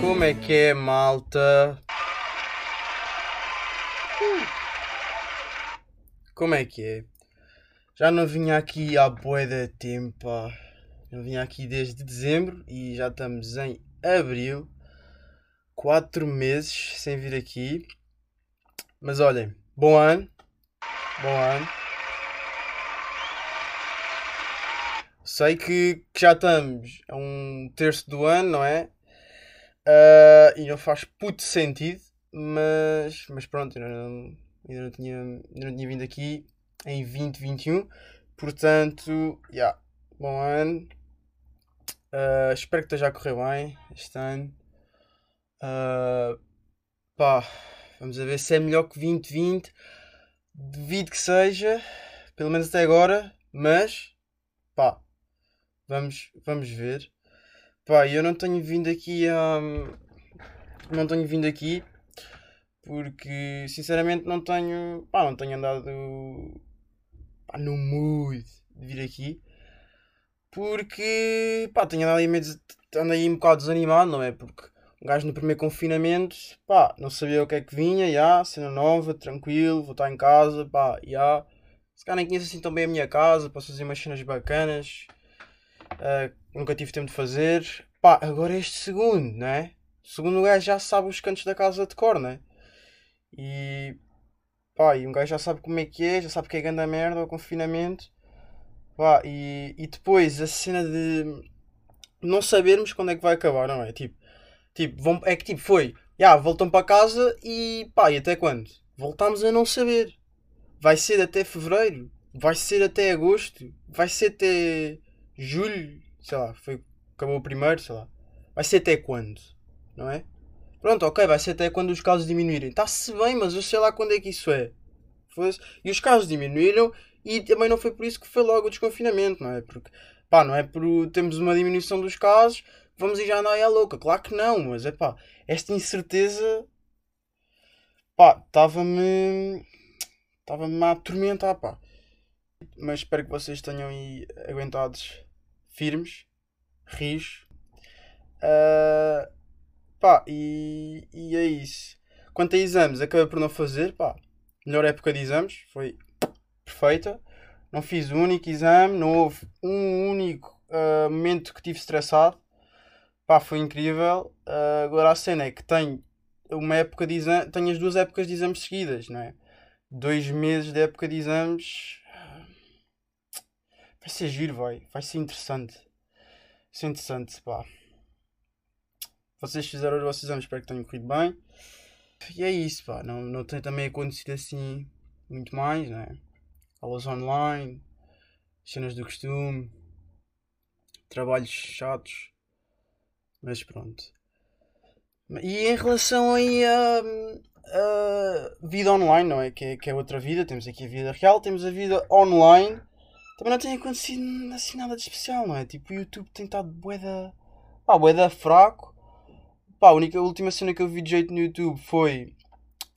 Como é que é, malta? Como é que é? Já não vinha aqui há bué de tempo, Não vinha aqui desde dezembro e já estamos em abril. Quatro meses sem vir aqui. Mas olhem, bom ano. Bom ano. Sei que, que já estamos a um terço do ano, não é? Ah, e não faz puto sentido, mas, mas pronto, ainda não, ainda, não tinha, ainda não tinha vindo aqui em 2021. Portanto, yeah, bom ano. Ah, espero que esteja a correr bem este ano. Ah, pá, vamos ver se é melhor que 2020. Devido que seja, pelo menos até agora, mas pá, vamos, vamos ver. Pá, eu não tenho vindo aqui a. Não tenho vindo aqui porque sinceramente não tenho. Pá, não tenho andado pá, no mood de vir aqui. Porque pá, tenho andado aí meio aí um bocado desanimado, não é? Porque um gajo no primeiro confinamento, pá, não sabia o que é que vinha, já, cena nova, tranquilo, vou estar em casa, pá, já. Se calhar nem conheço assim tão bem a minha casa, posso fazer umas cenas bacanas. ah, nunca tive tempo de fazer. Pá, agora este segundo, não é? O segundo gajo já sabe os cantos da casa de cor, não é? E pá, e um gajo já sabe como é que é, já sabe que é grande a merda o confinamento. Pá, e, e depois a cena de não sabermos quando é que vai acabar, não é? Tipo, tipo vão, é que tipo, foi, já, voltam para casa e pá, e até quando? Voltámos a não saber. Vai ser até fevereiro, vai ser até agosto, vai ser até julho, sei lá, foi, acabou o primeiro, sei lá. Vai ser até quando? Não é? Pronto, ok, vai ser até quando os casos diminuírem. Está-se bem, mas eu sei lá quando é que isso é. E os casos diminuíram e também não foi por isso que foi logo o desconfinamento, não é? Porque, pá, não é por termos uma diminuição dos casos, vamos ir já andar à louca. Claro que não, mas é pá, esta incerteza, pá, estava-me, estava-me a atormentar, pá. Mas espero que vocês tenham aí aguentados firmes, rios. Ah, Pá, e, e é isso. Quanto a exames, acabei por não fazer, pá. Melhor época de exames, foi perfeita. Não fiz um único exame, não houve um único ah, momento que tive estressado. Pá, foi incrível. Ah, agora a cena é que tenho uma época de exame, tenho as duas épocas de exames seguidas, não é? Dois meses de época de exames. Vai ser giro, vai. Vai ser interessante. Vai ser interessante, pá. Vocês fizeram os vossos exames, espero que tenham corrido bem. E é isso, pá. Não, não tem também acontecido assim muito mais, né? Aulas online, cenas do costume, trabalhos chatos. Mas pronto. E em relação aí a, a vida online, não é? Que, é? que é outra vida. Temos aqui a vida real, temos a vida online. Também não tem acontecido assim nada de especial, não é? Tipo, o YouTube tem estado bué Pá, bué fraco. Pá, a única a última cena que eu vi de jeito no YouTube foi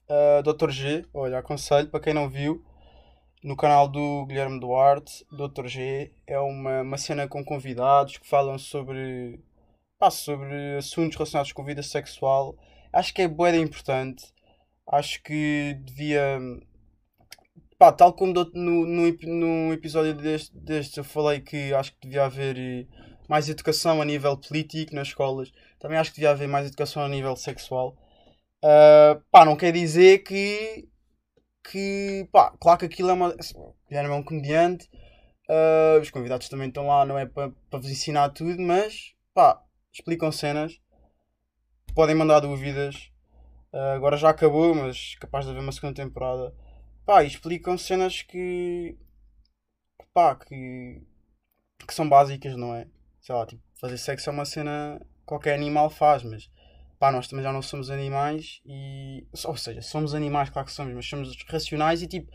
uh, Dr. G. Olha, aconselho para quem não viu. No canal do Guilherme Duarte, Dr. G. É uma, uma cena com convidados que falam sobre, pá, sobre assuntos relacionados com vida sexual. Acho que é de importante. Acho que devia. Pá, tal como no, no, no episódio deste, deste eu falei que acho que devia haver mais educação a nível político nas escolas. Também acho que devia haver mais educação a nível sexual. Ah, pá, não quer dizer que. Que. pá, claro que aquilo é uma. Guilherme é um comediante. ah, os convidados também estão lá, não é para vos ensinar tudo, mas. pá, explicam cenas. Podem mandar dúvidas. Ah, agora já acabou, mas capaz de haver uma segunda temporada. Pá, explicam cenas que. pá, que. que são básicas, não é? Sei lá, tipo, fazer sexo é uma cena que qualquer animal faz, mas pá, nós também já não somos animais e. Ou seja, somos animais, claro que somos, mas somos racionais e tipo.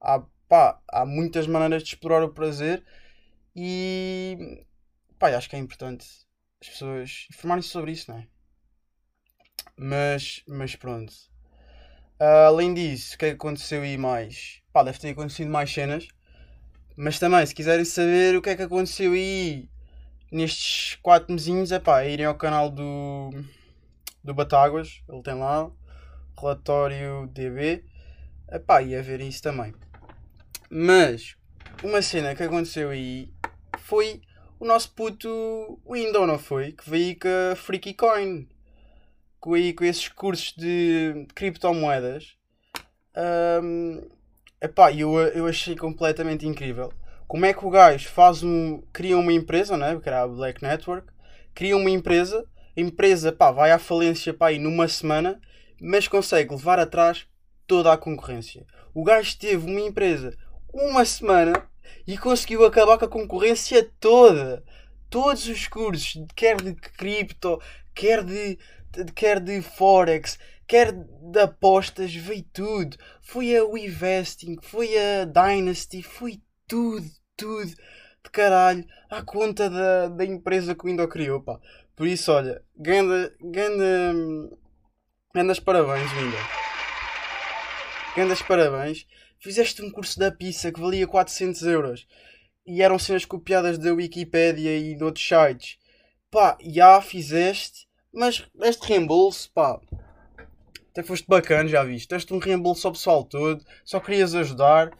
Há, pá, há muitas maneiras de explorar o prazer E pá, acho que é importante as pessoas informarem-se sobre isso, não é? Mas, mas pronto. Uh, além disso, o que é que aconteceu aí mais? Pá, deve ter acontecido mais cenas. Mas também, se quiserem saber o que é que aconteceu aí nestes 4 mesinhos, é pá, irem ao canal do, do Batáguas, ele tem lá, relatório DB, é pá, e a verem isso também. Mas, uma cena que aconteceu aí foi o nosso puto Window, não foi? Que veio com a Freaky Coin. Com, aí, com esses cursos de criptomoedas. Um, epá, eu, eu achei completamente incrível. Como é que o gajo faz um. cria uma empresa, né? Que era a Black Network. Cria uma empresa. A empresa pá, vai à falência pá, aí numa semana. Mas consegue levar atrás toda a concorrência. O gajo teve uma empresa uma semana e conseguiu acabar com a concorrência toda. Todos os cursos, quer de cripto, quer de, quer de forex, quer de apostas, veio tudo. Foi a WeVesting, foi a Dynasty, foi tudo, tudo de caralho à conta da, da empresa que o Indo criou, pá. Por isso, olha, ganda, ganda, gandas parabéns, Windows. Gandas parabéns fizeste um curso da pizza que valia 400 euros e eram cenas copiadas da Wikipedia e de outros sites. Pá, já fizeste, mas este reembolso, pá, até foste bacana, já viste. Deste um reembolso ao pessoal todo, só querias ajudar.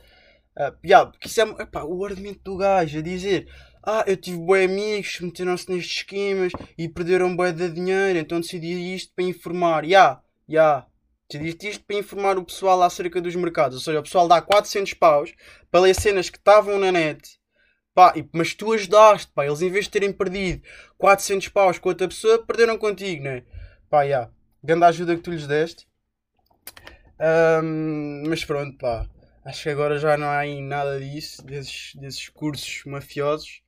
Uh, yeah, porque isso é epá, o argumento do gajo a dizer: Ah, eu tive boi amigos, meteram-se nestes esquemas e perderam boi de dinheiro, então decidi isto para informar. Ya, yeah, ya, yeah, isto para informar o pessoal acerca dos mercados. Ou seja, o pessoal dá 400 paus para ler cenas que estavam na net. Pá, mas tu ajudaste, pá. Eles em vez de terem perdido 400 paus com outra pessoa, perderam contigo, né? Pá, já. Yeah. Grande ajuda que tu lhes deste. Um, mas pronto, pá. Acho que agora já não há aí nada disso, desses, desses cursos mafiosos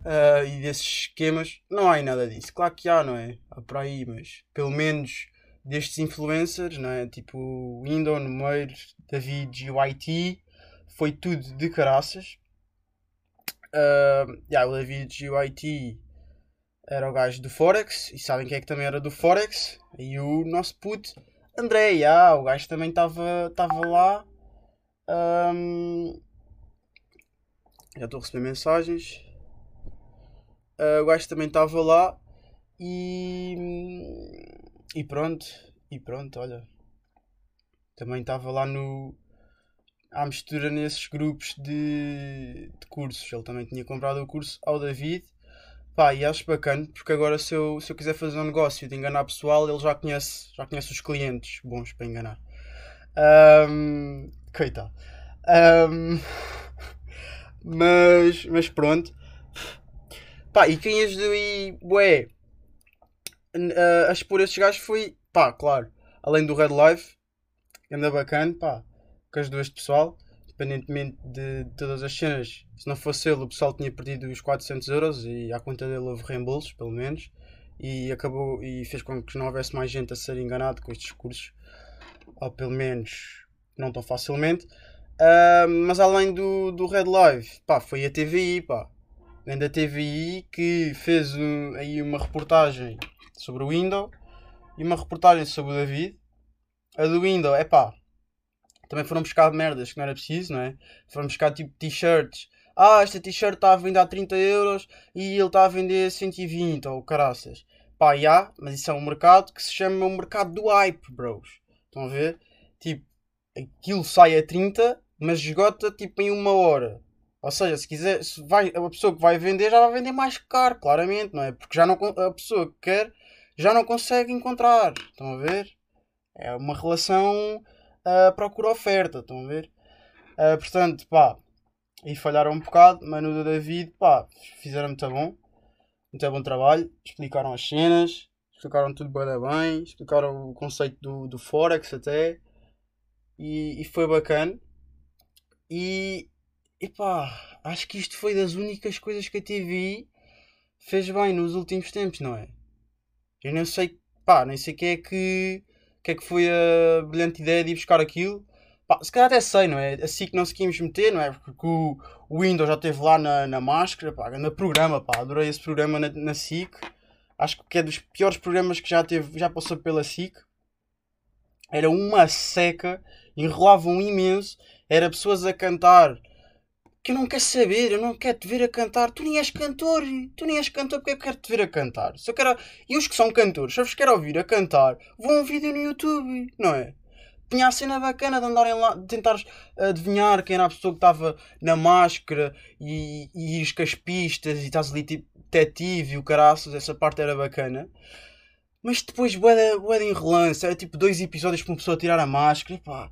uh, e desses esquemas. Não há aí nada disso. Claro que há, não é? Há por aí, mas pelo menos destes influencers, não é? tipo Window, Numeiro, David e o IT, foi tudo de caraças. Uh, yeah, o David e o IT era o gajo do Forex, e sabem quem é que também era do Forex? E o nosso puto André, yeah, o gajo também estava lá. Um, já estou a receber mensagens. Uh, o gajo também estava lá e e pronto, e pronto, olha. Também estava lá no. à mistura nesses grupos de, de cursos. Ele também tinha comprado o curso ao David. Pá, e acho bacana, porque agora se eu, se eu quiser fazer um negócio de enganar pessoal, ele já conhece, já conhece os clientes bons para enganar. Um, coitado. Um, mas, mas pronto. Pá, e quem ajudou aí, bué, a expor esses gajos foi, pá, claro, além do Red Life, anda bacana, pá, com as duas pessoal, independentemente de, de todas as cenas, se não fosse ele, o pessoal tinha perdido os 400 euros e à conta dele houve reembolsos, pelo menos, e acabou e fez com que não houvesse mais gente a ser enganado com estes cursos, ou pelo menos não tão facilmente. Uh, mas além do, do Red Live, pá, foi a TVI, pá. Vem da TVI que fez um, aí uma reportagem sobre o Windows e uma reportagem sobre o David. A do Windows, é pá, também foram buscar merdas que não era preciso, não é? Foram buscar tipo t-shirts. Ah, esta t-shirt está a vender a 30 euros e ele está a vender 120 ou caraças. Pá, já, mas isso é um mercado que se chama o mercado do hype, bros. Estão a ver? Tipo, aquilo sai a 30, mas esgota tipo em uma hora. Ou seja, se quiser, se vai, a pessoa que vai vender já vai vender mais caro, claramente, não é? Porque já não a pessoa que quer já não consegue encontrar. Estão a ver? É uma relação uh, procura-oferta. Estão a ver? Uh, portanto, pá, e falharam um bocado, mas no David, pá, fizeram muito bom. Muito bom trabalho. Explicaram as cenas, explicaram tudo bem, bem explicaram o conceito do, do Forex até. E, e foi bacana. E, e pá, acho que isto foi das únicas coisas que a TV fez bem nos últimos tempos, não é? Eu nem sei, pá, nem sei quem é que, que é que foi a brilhante ideia de ir buscar aquilo. Pá, se calhar até sei, não é? Assim que não se quis meter, não é? Porque o, o Windows já esteve lá na, na máscara, pá, no programa, pá, adorei esse programa na, na SIC. Acho que é dos piores programas que já teve, já passou pela SIC. Era uma seca, enrolavam imenso, era pessoas a cantar que eu não quero saber, eu não quero te ver a cantar. Tu nem és cantor, tu nem és cantor porque eu quero te ver a cantar. Se eu quero... E os que são cantores, se eu vos quero ouvir a cantar, vão a um vídeo no YouTube, não é? Tinha a cena bacana de andarem lá, de tentar adivinhar quem era a pessoa que estava na máscara e, e ires com as pistas e estás ali tipo detetive e o caraças, essa parte era bacana. Mas depois, boeda, em relance, era tipo dois episódios para uma pessoa tirar a máscara. E pá,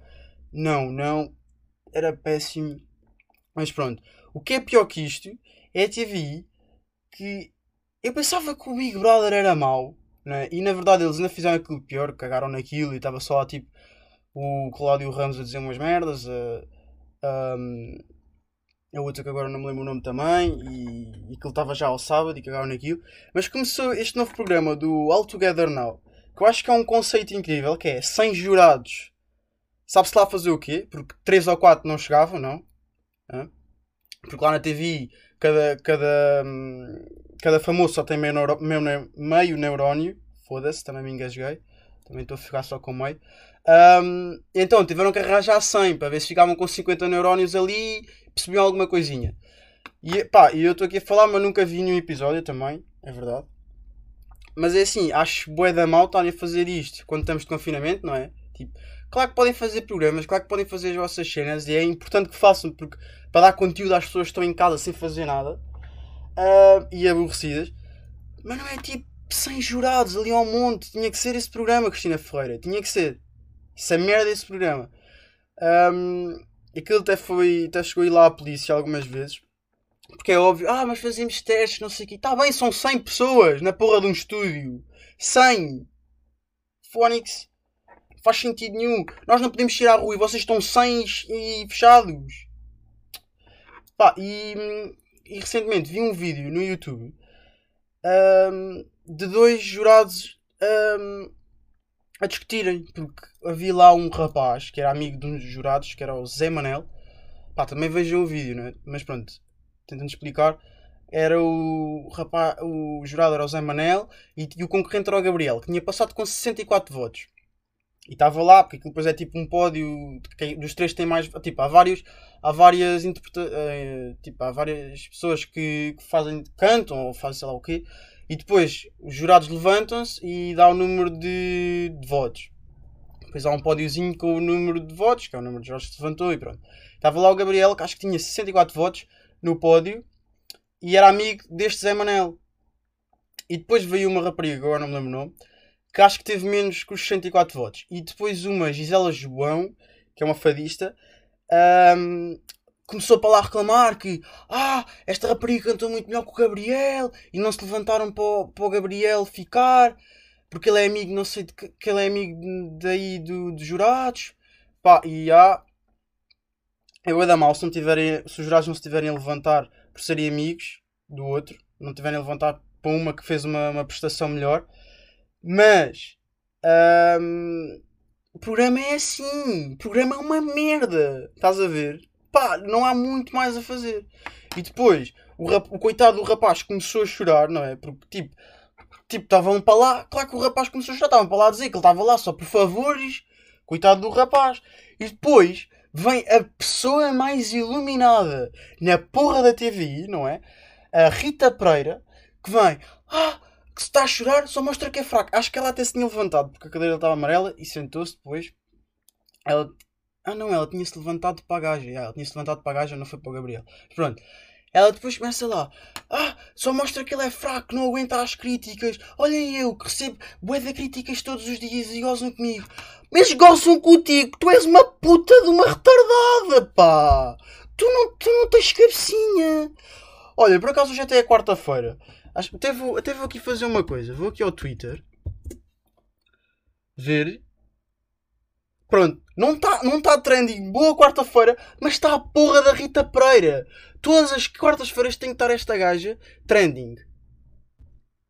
não, não, era péssimo. Mas pronto, o que é pior que isto é a TVI que eu pensava que o Big Brother era mau, né? e na verdade eles ainda fizeram aquilo pior, cagaram naquilo e estava só tipo o Cláudio Ramos a dizer umas merdas, a, a, a outra que agora não me lembro o nome também, e, e que ele estava já ao sábado e cagaram naquilo. Mas começou este novo programa do All Together Now, que eu acho que é um conceito incrível, que é 100 jurados. Sabe-se lá fazer o quê? Porque 3 ou 4 não chegavam, não? Porque lá na TV cada, cada, cada famoso só tem meio, meio, meio neurónio. Foda-se, também me engasguei. Também estou a ficar só com meio. Um, então tiveram que arranjar 100 para ver se ficavam com 50 neurónios ali e percebiam alguma coisinha. E pá, eu estou aqui a falar, mas nunca vi nenhum episódio também, é verdade. Mas é assim, acho bué da mal estarem a fazer isto quando estamos de confinamento, não é? Tipo, claro que podem fazer programas, claro que podem fazer as vossas cenas e é importante que façam porque para dar conteúdo às pessoas que estão em casa sem fazer nada uh, e aborrecidas. Mas não é tipo sem jurados ali ao monte. Tinha que ser esse programa, Cristina Ferreira. Tinha que ser. Isso é merda esse programa. Um, aquilo até foi. Até chegou a ir lá à polícia algumas vezes. Porque é óbvio, ah, mas fazemos testes, não sei o quê. Está bem, são 100 pessoas na porra de um estúdio. 100! Phonics. Faz sentido nenhum. Nós não podemos tirar a rua e vocês estão 100 e fechados. Pá, e, e, recentemente vi um vídeo no YouTube um, de dois jurados um, a discutirem, porque havia lá um rapaz que era amigo de um dos jurados, que era o Zé Manel. Pá, também vejam o vídeo, não é? Mas pronto, tentando explicar. Era o rapaz, o jurado era o Zé Manel e, e o concorrente era o Gabriel, que tinha passado com 64 votos. E estava lá, porque aquilo depois é tipo um pódio, dos três tem mais, tipo, há vários, há várias interpreta uh, tipo, há várias pessoas que, que, fazem, cantam ou fazem sei lá o quê, e depois os jurados levantam-se e dá o número de, de, votos. Depois há um pódiozinho com o número de votos, que é o número de Jorge que se levantou e pronto. Estava lá o Gabriel, que acho que tinha 64 votos no pódio, e era amigo deste Zé Manel. E depois veio uma rapariga, agora não me lembro o nome, que acho que teve menos que os 64 votos. E depois uma Gisela João, que é uma fadista, um, começou para lá reclamar que ah, esta rapariga cantou muito melhor que o Gabriel e não se levantaram para o, para o Gabriel ficar porque ele é amigo, não sei de que, que ele é amigo daí do, dos jurados. Pá, e há. Eu é da mal se, não tiverem, se os jurados não se tiverem a levantar por serem amigos do outro, não tiverem a levantar para uma que fez uma, uma prestação melhor. Mas um, o programa é assim. O programa é uma merda. Estás a ver? Pá, não há muito mais a fazer. E depois, o, rap, o coitado do rapaz começou a chorar, não é? Porque tipo, tipo, estavam para lá. Claro que o rapaz começou a chorar, estavam para lá a dizer que ele estava lá só por favores. Coitado do rapaz. E depois vem a pessoa mais iluminada na porra da TV, não é? A Rita Pereira, que vem. Ah, que se está a chorar só mostra que é fraco. Acho que ela até se tinha levantado porque a cadeira estava amarela e sentou-se depois. Ela. Ah não, ela tinha-se levantado para a gaja. ela tinha-se levantado para a gaja, não foi para o Gabriel. Pronto. Ela depois começa lá. Ah, só mostra que ele é fraco, não aguenta as críticas. Olhem eu que recebo bué de críticas todos os dias e gozam comigo. Mas gozam contigo, tu és uma puta de uma retardada, pá. Tu não, tu não tens cabecinha. Olha, por acaso hoje até é quarta-feira. Acho, até, vou, até vou aqui fazer uma coisa. Vou aqui ao Twitter. Ver. Pronto. Não está não tá trending. Boa quarta-feira. Mas está a porra da Rita Pereira. Todas as quartas-feiras tem que estar esta gaja trending.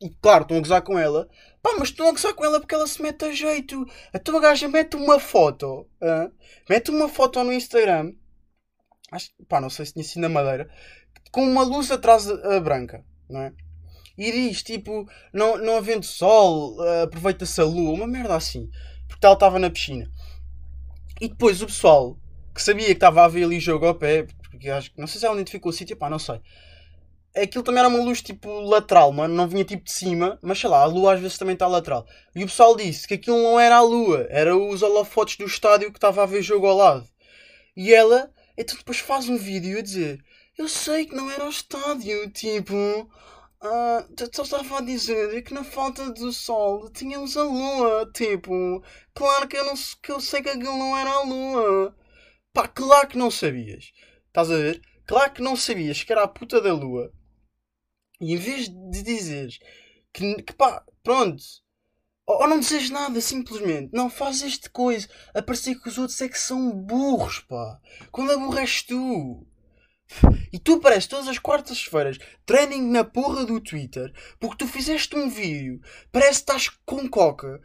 e claro, estão a gozar com ela. Pá, mas estão a gozar com ela porque ela se mete a jeito. A tua gaja mete uma foto. hã? mete uma foto no Instagram. Acho, pá, não sei se tinha sido na madeira. Com uma luz atrás a, a branca, não é? E diz, tipo, não, não havendo sol, ah, aproveita-se a lua. Uma merda assim. Porque ela estava na piscina. E depois o pessoal que sabia que estava a ver ali jogo ao pé, porque acho que não sei se ela identificou o sítio, pá, não sei. Aquilo também era uma luz tipo lateral, mano, não vinha tipo de cima, mas sei lá, a lua às vezes também está lateral. E o pessoal disse que aquilo não era a lua, era os holofotes do estádio que estava a ver jogo ao lado. E ela, então depois faz um vídeo a dizer: Eu sei que não era o estádio, tipo. Ah, só estava a dizer que na falta do sol tínhamos a lua, tipo. Claro que eu, não, que eu sei que aquilo não era a lua. Pá, claro que não sabias. Estás a ver? Claro que não sabias que era a puta da lua. E em vez de dizeres que, que pá, pronto. Ou, não dizes nada, simplesmente. Não, faz este coisa. A parecer que os outros é que são burros, pá. Quando aborres tu. E tu apareces todas as quartas-feiras trending na porra do Twitter porque tu fizeste um vídeo, parece que estás com coca,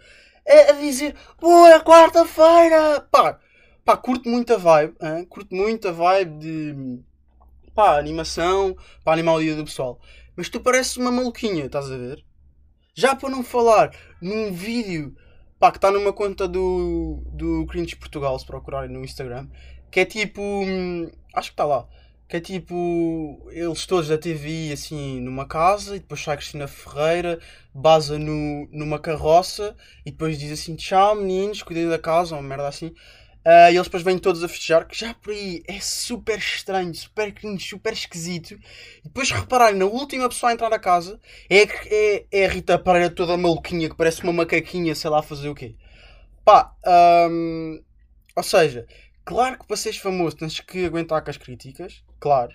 a, a dizer boa quarta-feira! Pá, pá, curto muito a vibe, hein? curto muito a vibe de pá, animação, para animar o dia do pessoal. Mas tu pareces uma maluquinha, estás a ver? Já para não falar num vídeo pá, que está numa conta do, do Cringe Portugal, se procurarem no Instagram, que é tipo. hum, Acho que está lá. Que é tipo. Eles todos da TV assim numa casa e depois sai Cristina Ferreira, baza no, numa carroça e depois diz assim: Tchau meninos, cuidem da casa, uma merda assim. Ah, e eles depois vêm todos a festejar, que já por aí é super estranho, super cringe, super esquisito. E depois repararem na última pessoa a entrar na casa é, é, é a Rita Pereira toda maluquinha, que parece uma macaquinha, sei lá fazer o quê. Pá, hum, ou seja, claro que para seres famoso tens que aguentar com as críticas, claro.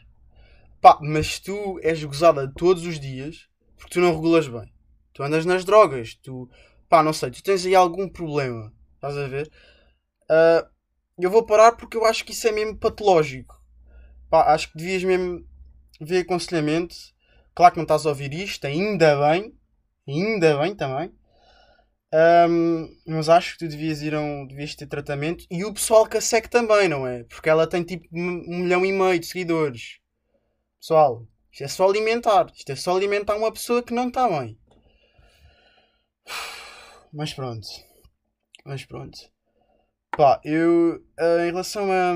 Pá, mas tu és gozada todos os dias porque tu não regulas bem. Tu andas nas drogas, tu, pá, não sei, tu tens aí algum problema, estás a ver? Ah, eu vou parar porque eu acho que isso é mesmo patológico. Pá, acho que devias mesmo ver aconselhamento. Claro que não estás a ouvir isto, ainda bem. Ainda bem também. Ahm, mas acho que tu devias ir a um, devias ter tratamento. E o pessoal que a segue também, não é? Porque ela tem tipo um um milhão e meio de seguidores. Pessoal, isto é só alimentar. Isto é só alimentar uma pessoa que não está bem. Mas pronto. Mas pronto. Pá, eu ah, em relação a,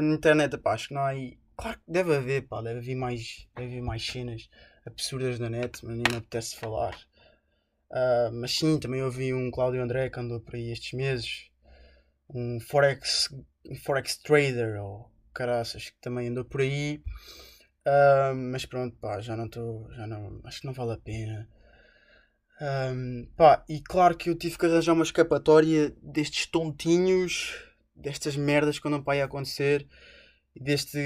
internet, pá, acho que não há aí. Claro que deve haver, pá, deve haver mais, deve haver mais cenas absurdas na net, mas nem me apetece falar. Ah, mas sim, também ouvi um Cláudio André que andou por aí estes meses, um Forex, um Forex Trader ou caraças que também andou por aí. Ah, mas pronto, pá, já não estou, já não, acho que não vale a pena. Ahm, pá, e claro que eu tive que arranjar uma escapatória destes tontinhos, destas merdas que andam para aí acontecer, deste,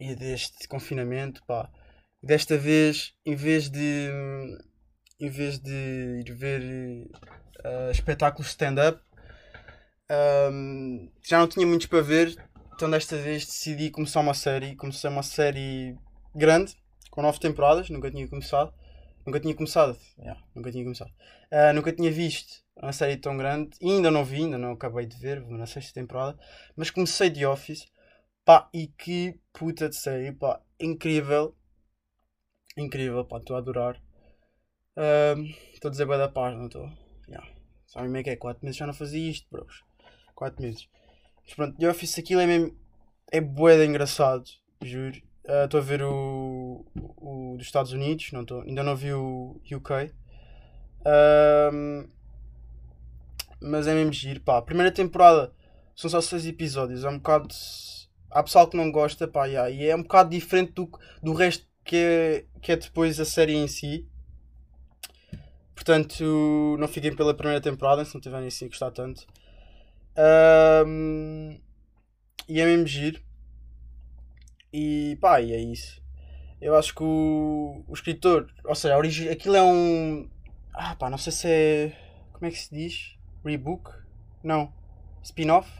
e deste confinamento, pá. Desta vez, em vez de, em vez de ir ver eh, espetáculos stand-up, ahm, já não tinha muitos para ver, então desta vez decidi começar uma série. Comecei uma série grande, com nove temporadas, nunca tinha começado. Nunca tinha começado. Yeah, nunca tinha começado. Ah, nunca tinha visto uma série tão grande. E ainda não vi, ainda não acabei de ver, na sexta temporada. Mas comecei The Office. Pá, e que puta de série, pá. Incrível. Incrível, pá, estou a adorar. Estou a dizer bem da paz, não estou? Yeah. Sabem como é que é? 4 meses já não fazia isto, bros. 4 meses. Mas pronto, The Office aquilo é mesmo. É de engraçado, juro. Estou a ver o, o, o dos Estados Unidos, não tô, ainda não vi o UK. Ahm, mas é mesmo giro, pá. Primeira temporada são só 6 episódios, é um bocado. Há pessoal que não gosta, pá, yeah, e é um bocado diferente do, do resto que é, que é depois a série em si. Portanto, não fiquem pela primeira temporada se não tiverem assim a gostar tanto. Ahm, e é mesmo giro. E pá, e é isso. Eu acho que o, o escritor, ou seja, a origi- aquilo é um. Ah pá, não sei se é. Como é que se diz? Rebook? Não. Spin-off?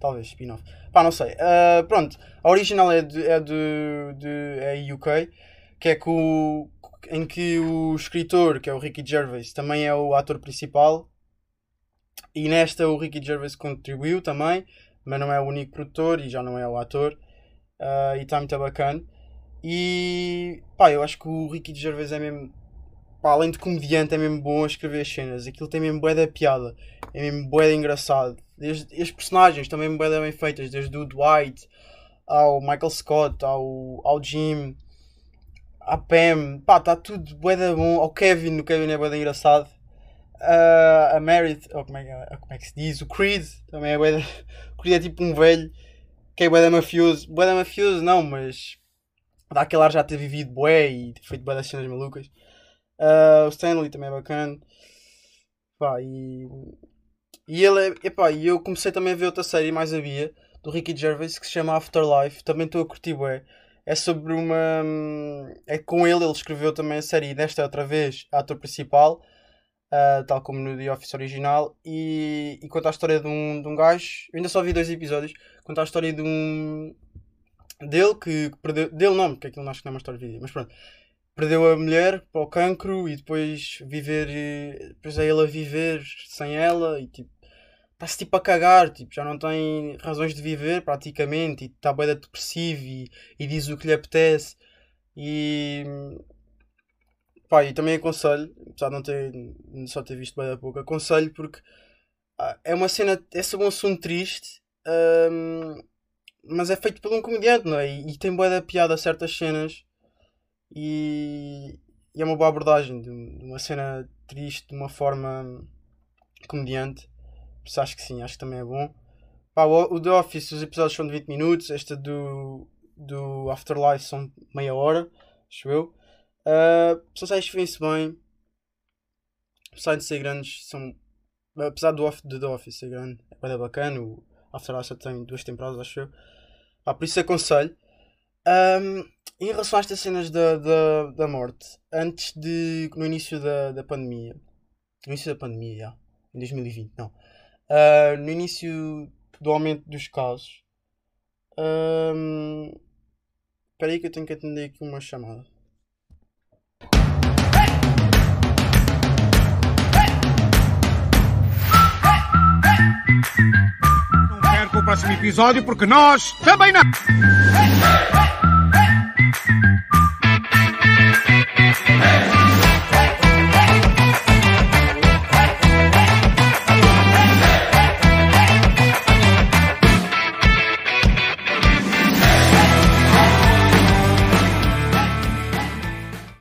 Talvez, spin-off. Pá, não sei. Ah, pronto, a original é de, é de, de é UK, que é o, em que o escritor, que é o Ricky Gervais, também é o ator principal. E nesta o Ricky Gervais contribuiu também, mas não é o único produtor e já não é o ator. Ah, e está muito bacana. E pá, eu acho que o Ricky Gervais é mesmo. Pá, além de comediante, é mesmo bom a escrever as cenas. Aquilo tem mesmo bué da piada. É mesmo bué da engraçado. Desde, as personagens também bué da bem feitas. Desde o Dwight ao Michael Scott, ao, ao Jim, à Pam. Pá, está tudo bué da bom. Ao Kevin, o Kevin é bué da engraçado. Ah, a Meredith, ou como é, que- como é que se diz? O Creed também é bué da... O Creed é tipo um velho que é bué da mafioso. Bué da mafioso não, mas dá aquele ar já ter vivido bué e ter feito bué das cenas malucas. Ah, o Stanley também é bacana. Pá, e... E ele é... Epá, e eu comecei também a ver outra série, mais havia, do Ricky Gervais, que se chama Afterlife. Também estou a curtir bué. É sobre uma... É com ele, ele escreveu também a série, desta outra vez, ator principal. ah, tal como no The Office original. E, e conta a história de um, de um gajo... Eu ainda só vi dois episódios. Conta a história de um... Dele, que, que perdeu... Dele não, porque aquilo acho que não é uma história de vida. Mas pronto perdeu a mulher para o cancro e depois viver eh, depois é ele a viver sem ela e tipo está-se tipo a cagar, tipo, já não tem razões de viver praticamente e está bem depressivo e, e diz o que lhe apetece e pá, e também aconselho, apesar de não ter só ter visto bem da pouco, aconselho porque ah, é uma cena, é sobre um assunto triste mas é feito por um comediante, não é? E, e tem boa da piada a certas cenas e, e é uma boa abordagem de uma cena triste de uma forma comediante. Acho que sim, acho que também é bom. Pá, o, o The Office, os episódios são de 20 minutos, este do, do Afterlife são meia hora, acho eu. Uh, são séries que vêm-se bem, apesar de ser grandes, são. Apesar do, do The Office ser grande, é bacana. O Afterlife só tem duas temporadas, acho eu. Pá, por isso aconselho. Um, em relação a estas cenas da, da, da morte, antes de. no início da, da pandemia, no início da pandemia, já, em 2020, não uh, no início do aumento dos casos. Um, espera aí que eu tenho que atender aqui uma chamada. Não perca o próximo episódio porque nós também não. Hey.